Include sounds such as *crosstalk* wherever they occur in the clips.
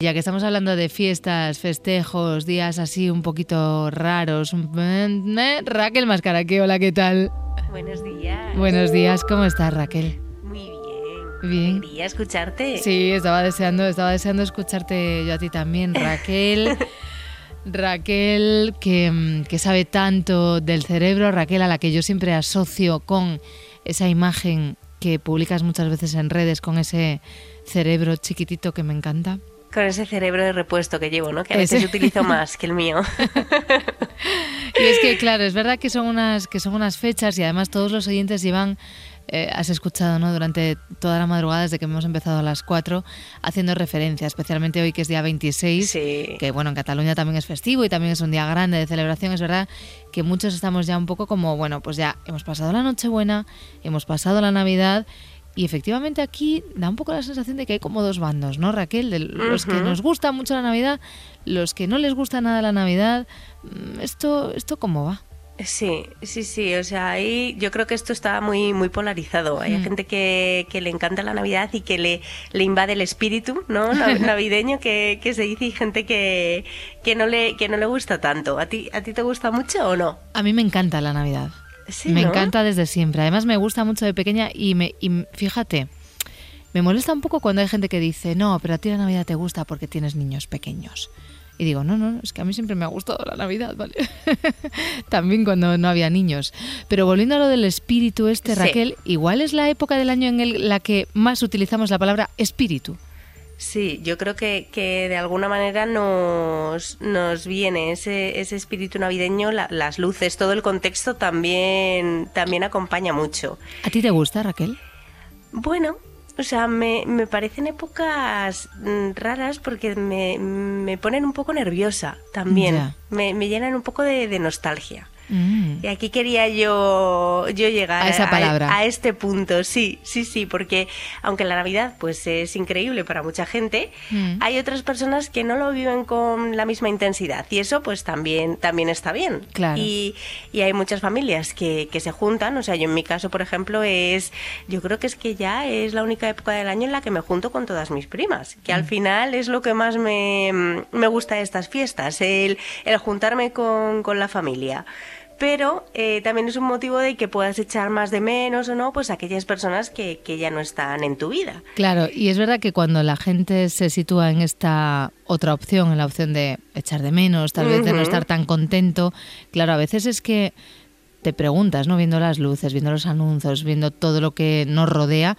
Ya que estamos hablando de fiestas, festejos, días así un poquito raros, ¿eh? Raquel Mascaraque, hola, ¿qué tal? Buenos días. Buenos días, ¿cómo estás, Raquel? Muy bien. Bien. Quería escucharte. Sí, estaba deseando, estaba deseando escucharte yo a ti también, Raquel. *laughs* Raquel, que, que sabe tanto del cerebro, Raquel, a la que yo siempre asocio con esa imagen que publicas muchas veces en redes, con ese cerebro chiquitito que me encanta. Con ese cerebro de repuesto que llevo, ¿no? Que a veces utilizo más que el mío. *laughs* Y es que, claro, es verdad que son unas, que son unas fechas y además todos los oyentes llevan, eh, has escuchado, ¿no? Durante toda la madrugada, desde que hemos empezado a las 4, haciendo referencia, especialmente hoy que es día 26, Sí. que bueno, en Cataluña también es festivo y también es un día grande de celebración. Es verdad que muchos estamos ya un poco como, bueno, pues ya hemos pasado la Nochebuena, hemos pasado la Navidad. Y efectivamente aquí da un poco la sensación de que hay como dos bandos, ¿no, Raquel? De los que nos gusta mucho la Navidad, los que no les gusta nada la Navidad. Mm, ¿Esto, esto cómo va? Sí, sí, sí. O sea, ahí yo creo que esto está muy, muy polarizado. Hay Mm. gente que, que le encanta la Navidad y que le, le invade el espíritu, ¿no? Nav- *laughs* Navideño que, que se dice y gente que, que no le, que no le gusta tanto. ¿A ti, ¿A ti te gusta mucho o no? A mí me encanta la Navidad. Sí, me ¿no? encanta desde siempre. Además me gusta mucho de pequeña y, me, y fíjate, me molesta un poco cuando hay gente que dice, no, pero a ti la Navidad te gusta porque tienes niños pequeños. Y digo, no, no, es que a mí siempre me ha gustado la Navidad, ¿vale? *laughs* También cuando no había niños. Pero volviendo a lo del espíritu este, Sí. Raquel, igual es la época del año en el- la que más utilizamos la palabra espíritu. Sí, yo creo que, que de alguna manera nos, nos viene ese, ese espíritu navideño, la- las luces, todo el contexto también, también acompaña mucho. ¿A ti te gusta, Raquel? Bueno, o sea, me, me parecen épocas mm, raras porque me, me ponen un poco nerviosa también. Me, me llenan un poco de, de nostalgia. Mm. Y aquí quería yo, yo llegar A esa palabra. A, este punto, sí, sí, sí, porque aunque la Navidad pues es increíble para mucha gente, Mm. hay otras personas que no lo viven con la misma intensidad y eso pues también, también está bien. Claro. Y, y hay muchas familias que, que se juntan, o sea, yo en mi caso, por ejemplo, es, yo creo que es que ya es la única época del año en la que me junto con todas mis primas, que Mm. al final es lo que más me, me gusta de estas fiestas, el, el juntarme con, con la familia pero eh, también es un motivo de que puedas echar más de menos o no, pues aquellas personas que, que ya no están en tu vida. Claro, y es verdad que cuando la gente se sitúa en esta otra opción, en la opción de echar de menos, tal vez de no estar tan contento, claro, a veces es que te preguntas, ¿no? Viendo las luces, viendo los anuncios, viendo todo lo que nos rodea,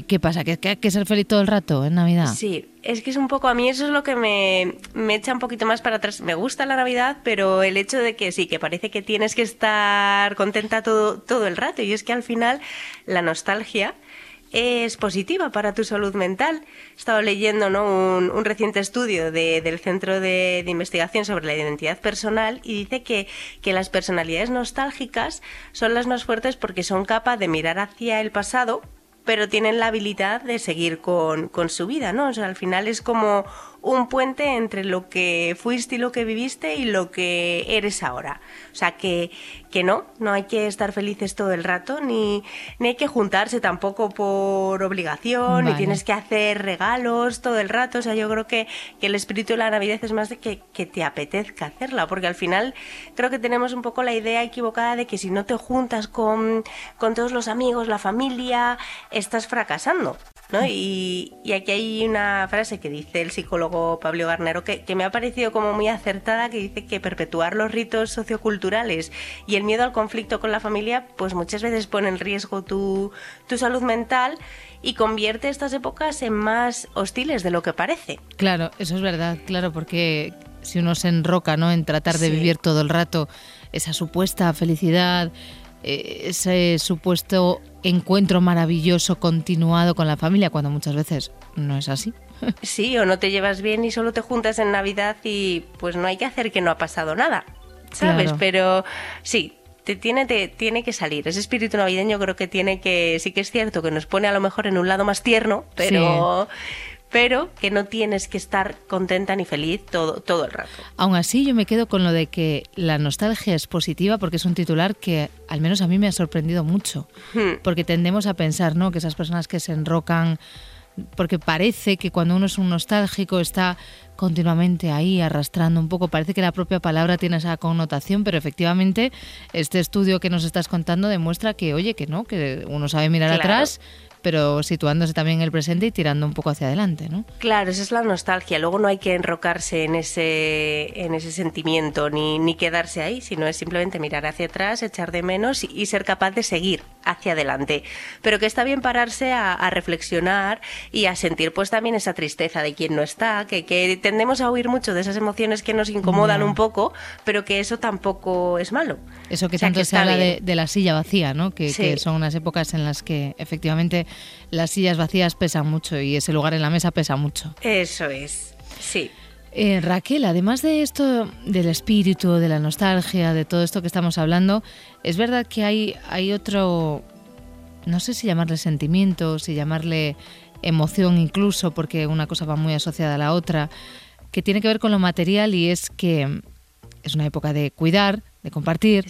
¿qué, pasa? ¿Que, hay que ser feliz todo el rato en Navidad? Sí, es que es un poco, a mí eso es lo que me, me echa un poquito más para atrás. Me gusta la Navidad, pero el hecho de que sí, que parece que tienes que estar contenta todo, todo el rato. Y es que al final la nostalgia es positiva para tu salud mental. He estado leyendo ¿no? un, reciente estudio de- del Centro de, de Investigación sobre la Identidad Personal y dice que, que las personalidades nostálgicas son las más fuertes porque son capaces de mirar hacia el pasado pero tienen la habilidad de seguir con, con su vida, ¿no? O sea, al final es como un puente entre lo que fuiste y lo que viviste y lo que eres ahora. O sea, que, que no, no hay que estar felices todo el rato, ni, ni hay que juntarse tampoco por obligación, Vale. ni tienes que hacer regalos todo el rato. O sea, yo creo que, que el espíritu de la Navidad es más de que, que te apetezca hacerla, porque al final creo que tenemos un poco la idea equivocada de que si no te juntas con, con todos los amigos, la familia, estás fracasando. ¿no? Y, y aquí hay una frase que dice el psicólogo Pablo Garnero que, que me ha parecido como muy acertada, que dice que perpetuar los ritos socioculturales y el miedo al conflicto con la familia, pues muchas veces pone en riesgo tu, tu salud mental y convierte estas épocas en más hostiles de lo que parece. Claro, eso es verdad, claro, porque si uno se enroca ¿no? en tratar de Sí. vivir todo el rato esa supuesta felicidad, eh, ese supuesto encuentro maravilloso continuado con la familia, cuando muchas veces no es así. Sí, o no te llevas bien y solo te juntas en Navidad y pues no hay que hacer que no ha pasado nada, ¿sabes? Claro. Pero sí, te tiene, te, tiene que salir. Ese espíritu navideño creo que tiene que, sí que es cierto que nos pone a lo mejor en un lado más tierno, pero, pero que no tienes que estar contenta ni feliz todo, todo el rato. Aún así, yo me quedo con lo de que la nostalgia es positiva porque es un titular que al menos a mí me ha sorprendido mucho. Hmm. Porque tendemos a pensar, ¿no? Que esas personas que se enrocan porque parece que cuando uno es un nostálgico está continuamente ahí arrastrando un poco. Parece que la propia palabra tiene esa connotación, pero efectivamente este estudio que nos estás contando demuestra que, oye, que no, que uno sabe mirar atrás, pero situándose también en el presente y tirando un poco hacia adelante, ¿no? Claro, esa es la nostalgia. Luego no hay que enrocarse en ese, en ese sentimiento ni, ni quedarse ahí, sino es simplemente mirar hacia atrás, echar de menos y, ser capaz de seguir hacia adelante. Pero que está bien pararse a, reflexionar y a sentir pues también esa tristeza de quien no está, que, que tendemos a oír mucho de esas emociones que nos incomodan un poco, pero que eso tampoco es malo. Eso que tanto se habla de, la silla vacía, ¿no? Que, que son unas épocas en las que efectivamente las sillas vacías pesan mucho y ese lugar en la mesa pesa mucho. Eso es, sí. Eh, Raquel, además de esto, del espíritu, de la nostalgia, de todo esto que estamos hablando, es verdad que hay, hay otro, no sé si llamarle sentimiento, si llamarle emoción incluso, porque una cosa va muy asociada a la otra, que tiene que ver con lo material y es que es una época de cuidar, de compartir,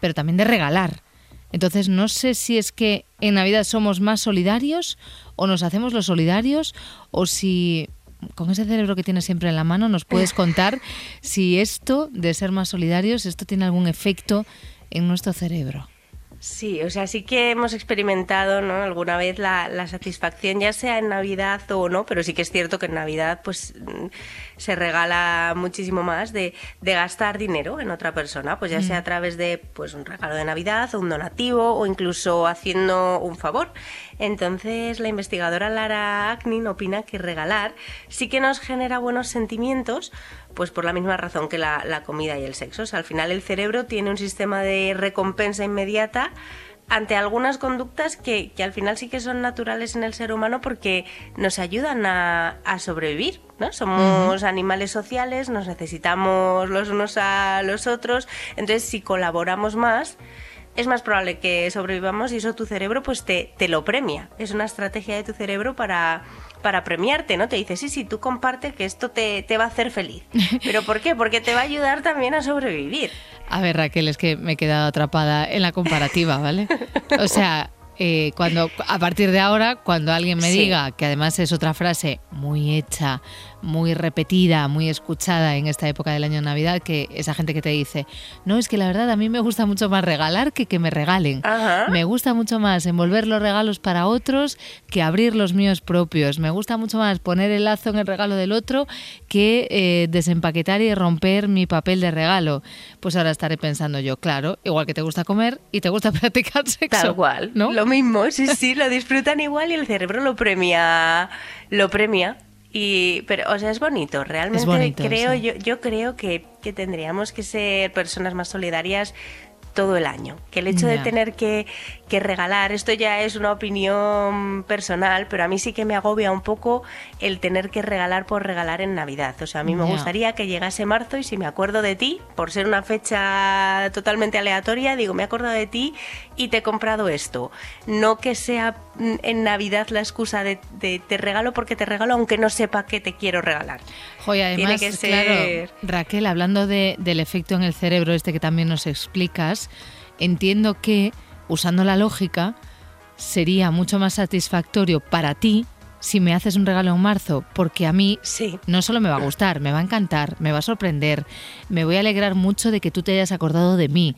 pero también de regalar. Entonces, no sé si es que en Navidad somos más solidarios o nos hacemos los solidarios o si con ese cerebro que tienes siempre en la mano nos puedes contar si esto de ser más solidarios, esto tiene algún efecto en nuestro cerebro. Sí, o sea, sí que hemos experimentado ¿no? alguna vez la, la, satisfacción, ya sea en Navidad o no, pero sí que es cierto que en Navidad pues mm, se regala muchísimo más de, de gastar dinero en otra persona, pues ya sea a mm. través de pues un regalo de Navidad o un donativo o incluso haciendo un favor. Entonces la investigadora Lara Aknin opina que regalar sí que nos genera buenos sentimientos, pues por la misma razón que la, comida y el sexo. O sea, al final el cerebro tiene un sistema de recompensa inmediata ante algunas conductas que, al final sí que son naturales en el ser humano porque nos ayudan a, sobrevivir, ¿no? Somos animales sociales, nos necesitamos los unos a los otros, entonces si colaboramos más, es más probable que sobrevivamos y eso tu cerebro pues te, te lo premia. Es una estrategia de tu cerebro para para premiarte, ¿no? Te dice, sí, sí, tú comparte que esto te, te va a hacer feliz. *laughs* ¿Pero por qué? Porque te va a ayudar también a sobrevivir. A ver, Raquel, es que me he quedado atrapada en la comparativa, ¿vale? O sea, eh, cuando a partir de ahora, cuando alguien me diga, que además es otra frase muy hecha, muy repetida, muy escuchada en esta época del año de Navidad, que esa gente que te dice, no, es que la verdad a mí me gusta mucho más regalar que que me regalen. Me gusta mucho más envolver los regalos para otros que abrir los míos propios. Me gusta mucho más poner el lazo en el regalo del otro que eh, desempaquetar y romper mi papel de regalo. Pues ahora estaré pensando yo, claro, igual que te gusta comer y te gusta *laughs* practicar sexo. Tal cual, ¿no? Lo mismo, sí, sí, lo disfrutan igual y el cerebro lo premia, lo premia. Y, pero, o sea, es bonito, realmente creo, yo, yo creo que, que tendríamos que ser personas más solidarias todo el año. Que el hecho de tener que, que, regalar, esto ya es una opinión personal, pero a mí sí que me agobia un poco el tener que regalar por regalar en Navidad. O sea, a mí me gustaría que llegase marzo y si me acuerdo de ti, por ser una fecha totalmente aleatoria, digo, me acuerdo de ti y te he comprado esto. No que sea en Navidad la excusa de, te regalo porque te regalo aunque no sepa que te quiero regalar. Joder, además, claro, Raquel, hablando del efecto en el cerebro este que también nos explicas, entiendo que, usando la lógica, sería mucho más satisfactorio para ti si me haces un regalo en marzo, porque a mí sí. no solo me va a gustar, me va a encantar, me va a sorprender, me voy a alegrar mucho de que tú te hayas acordado de mí,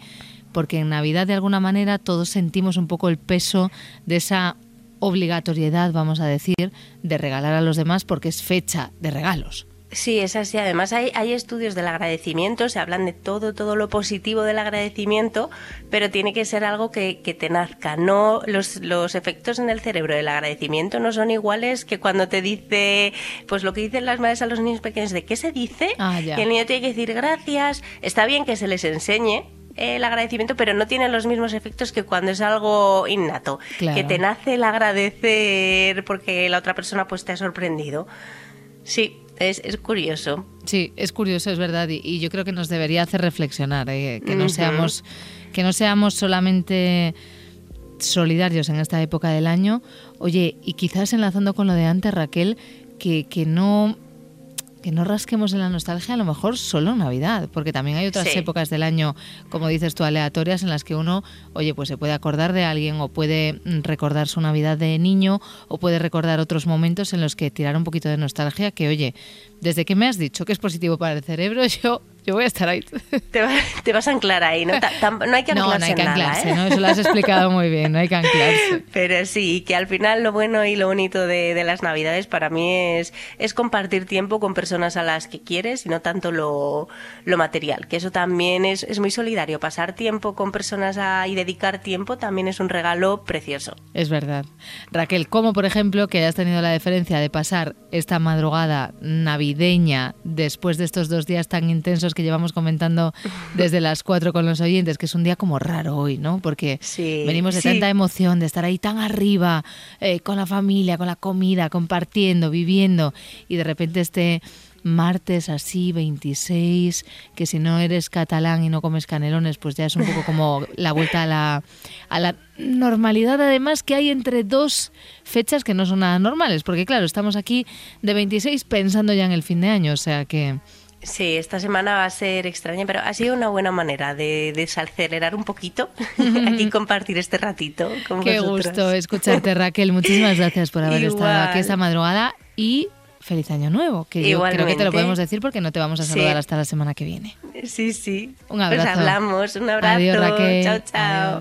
porque en Navidad de alguna manera todos sentimos un poco el peso de esa obligatoriedad, vamos a decir, de regalar a los demás porque es fecha de regalos. Sí, es así. Además hay, hay, estudios del agradecimiento, se hablan de todo, todo lo positivo del agradecimiento, pero tiene que ser algo que, que te nazca. No, los, los, efectos en el cerebro del agradecimiento no son iguales que cuando te dice, pues lo que dicen las madres a los niños pequeños, de qué se dice, ah, que el niño tiene que decir gracias. Está bien que se les enseñe, el agradecimiento, pero no tiene los mismos efectos que cuando es algo innato, que te nace el agradecer porque la otra persona pues te ha sorprendido. Sí, es, es curioso. Sí, es curioso, es verdad, y, yo creo que nos debería hacer reflexionar, eh, que no seamos que no seamos solamente solidarios en esta época del año. Oye, y quizás enlazando con lo de antes, Raquel, que, que no que no rasquemos en la nostalgia a lo mejor solo Navidad, porque también hay otras épocas del año, como dices tú, aleatorias en las que uno, oye, pues se puede acordar de alguien o puede mm, recordar su Navidad de niño o puede recordar otros momentos en los que tirar un poquito de nostalgia que, oye, desde que me has dicho que es positivo para el cerebro, *laughs* yo yo voy a estar ahí. Te, vas a anclar ahí, ¿no? no hay que anclarse. No, no hay que anclarse, ¿eh? ¿no? Eso lo has explicado muy bien, no hay que anclarse. *laughs* Pero sí, que al final lo bueno y lo bonito de, de, las Navidades para mí es, es compartir tiempo con personas a las que quieres y no tanto lo, lo material. Que eso también es, es, muy solidario. Pasar tiempo con personas a, y dedicar tiempo también es un regalo precioso. Es verdad. Raquel, ¿cómo por ejemplo que hayas tenido la diferencia de pasar esta madrugada navideña después de estos dos días tan intensos que llevamos comentando desde las cuatro con los oyentes, que es un día como raro hoy, ¿no? Porque venimos de tanta emoción, de estar ahí tan arriba, eh, con la familia, con la comida, compartiendo, viviendo, y de repente este martes así, 26, que si no eres catalán y no comes canelones, pues ya es un poco como la vuelta a la, a la normalidad, además que hay entre dos fechas que no son nada normales, porque claro, estamos aquí de 26 pensando ya en el fin de año, o sea que Sí, esta semana va a ser extraña, pero ha sido una buena manera de desacelerar un poquito *laughs* aquí compartir este ratito con Qué gusto escucharte, Raquel. Muchísimas gracias por haber estado aquí esta madrugada y feliz año nuevo, que yo creo que te lo podemos decir porque no te vamos a saludar hasta la semana que viene. Sí, sí. Un abrazo. Pues hablamos, un abrazo. Adiós, Raquel. Chao, chao.